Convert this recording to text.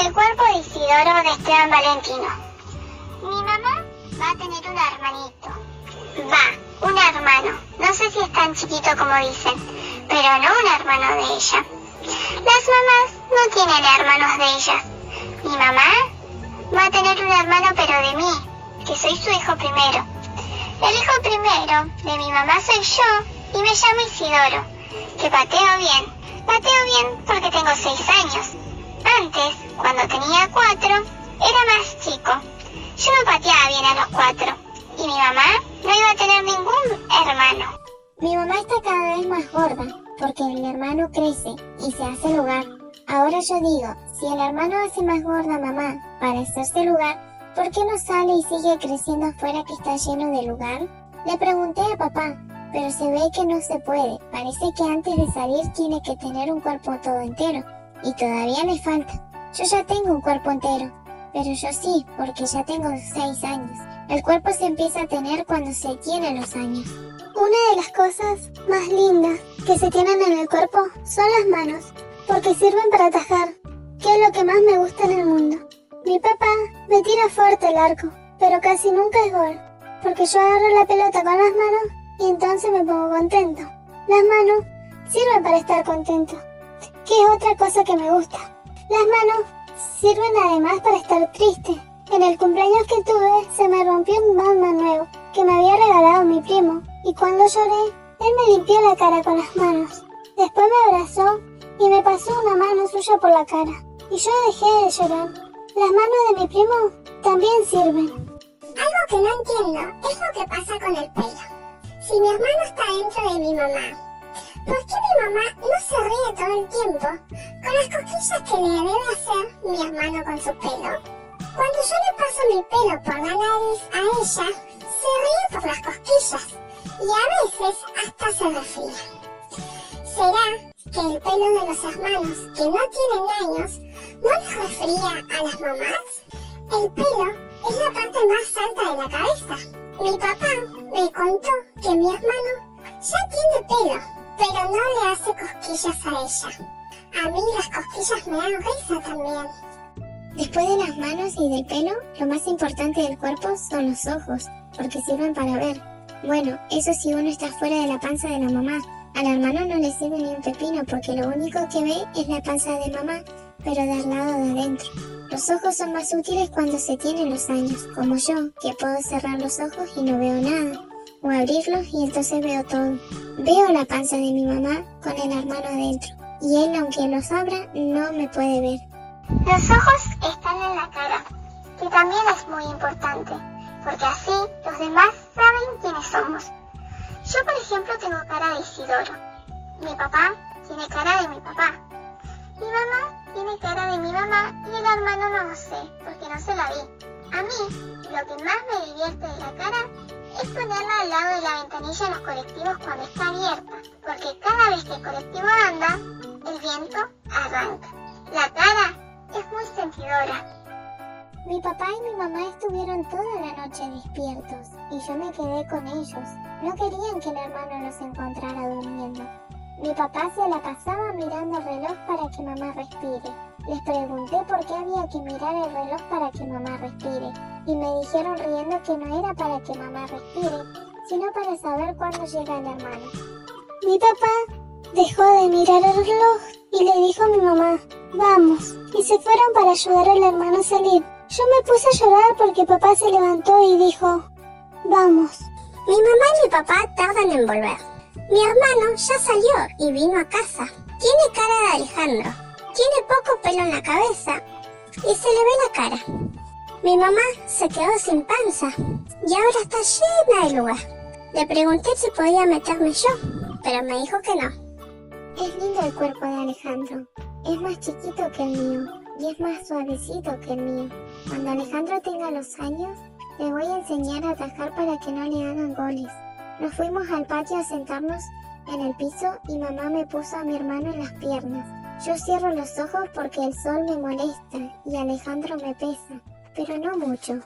El cuerpo de Isidoro de Esteban Valentino. Mi mamá va a tener un hermanito. Va, un hermano. No sé si es tan chiquito como dicen, pero no un hermano de ella. Las mamás no tienen hermanos de ellas. Mi mamá va a tener un hermano pero de mí, que soy su hijo primero. El hijo primero de mi mamá soy yo y me llamo Isidoro, que pateo bien. Pateo bien hermano. Mi mamá está cada vez más gorda porque el hermano crece y se hace lugar. Ahora yo digo, si el hermano hace más gorda a mamá para hacerse lugar, ¿por qué no sale y sigue creciendo afuera que está lleno de lugar? Le pregunté a papá, pero se ve que no se puede. Parece que antes de salir tiene que tener un cuerpo todo entero. Y todavía me falta. Yo ya tengo un cuerpo entero. Pero yo sí, porque ya tengo seis años. El cuerpo se empieza a tener cuando se tiene los años. Una de las cosas más lindas que se tienen en el cuerpo son las manos, porque sirven para atajar, que es lo que más me gusta en el mundo. Mi papá me tira fuerte el arco, pero casi nunca es gol, porque yo agarro la pelota con las manos y entonces me pongo contento. Las manos sirven para estar contento, que es otra cosa que me gusta. Las manos sirven además para estar triste. En el cumpleaños que tuve se me rompió un Batman nuevo que me había regalado mi primo y cuando lloré, él me limpió la cara con las manos. Después me abrazó y me pasó una mano suya por la cara. Y yo dejé de llorar. Las manos de mi primo también sirven. Algo que no entiendo es lo que pasa con el pelo. Si mi hermano está dentro de mi mamá, ¿por qué mi mamá no se ríe todo el tiempo con las cosquillas que le debe hacer mi hermano con su pelo? Cuando yo le paso mi pelo por la nariz a ella, se ríe por las cosquillas y a veces hasta se resfría. ¿Será que el pelo de los hermanos que no tienen años no les resfría a las mamás? El pelo es la parte más alta de la cabeza. Mi papá me contó que mi hermano ya tiene pelo, pero no le hace cosquillas a ella. A mí las cosquillas me dan risa también. Después de las manos y del pelo, lo más importante del cuerpo son los ojos, porque sirven para ver. Bueno, eso si uno está fuera de la panza de la mamá. Al hermano no le sirve ni un pepino porque lo único que ve es la panza de mamá, pero del lado de adentro. Los ojos son más útiles cuando se tienen los años, como yo, que puedo cerrar los ojos y no veo nada, o abrirlos y entonces veo todo. Veo la panza de mi mamá con el hermano adentro, y él, aunque los abra, no me puede ver. Los ojos están en la cara, que también es muy importante porque así los demás saben somos. Yo, por ejemplo, tengo cara de Isidoro. Mi papá tiene cara de mi papá. Mi mamá tiene cara de mi mamá y el hermano no lo sé, porque no se la vi. A mí, lo que más me divierte de la cara es ponerla al lado de la ventanilla de los colectivos cuando está abierta, porque cada vez que el colectivo anda, el viento arranca. La cara. Mi papá y mi mamá estuvieron toda la noche despiertos y yo me quedé con ellos. No querían que el hermano los encontrara durmiendo. Mi papá se la pasaba mirando el reloj para que mamá respire. Les pregunté por qué había que mirar el reloj para que mamá respire y me dijeron riendo que no era para que mamá respire, sino para saber cuándo llega el hermano. Mi papá dejó de mirar el reloj y le dijo a mi mamá, vamos, y se fueron para ayudar al hermano a salir. Yo me puse a llorar porque papá se levantó y dijo, vamos. Mi mamá y mi papá tardan en volver. Mi hermano ya salió y vino a casa. Tiene cara de Alejandro. Tiene poco pelo en la cabeza y se le ve la cara. Mi mamá se quedó sin panza y ahora está llena de lugar. Le pregunté si podía meterme yo, pero me dijo que no. Es lindo el cuerpo de Alejandro. Es más chiquito que el mío y es más suavecito que el mío. Cuando Alejandro tenga los años, le voy a enseñar a atajar para que no le hagan goles. Nos fuimos al patio a sentarnos en el piso y mamá me puso a mi hermano en las piernas. Yo cierro los ojos porque el sol me molesta y Alejandro me pesa, pero no mucho.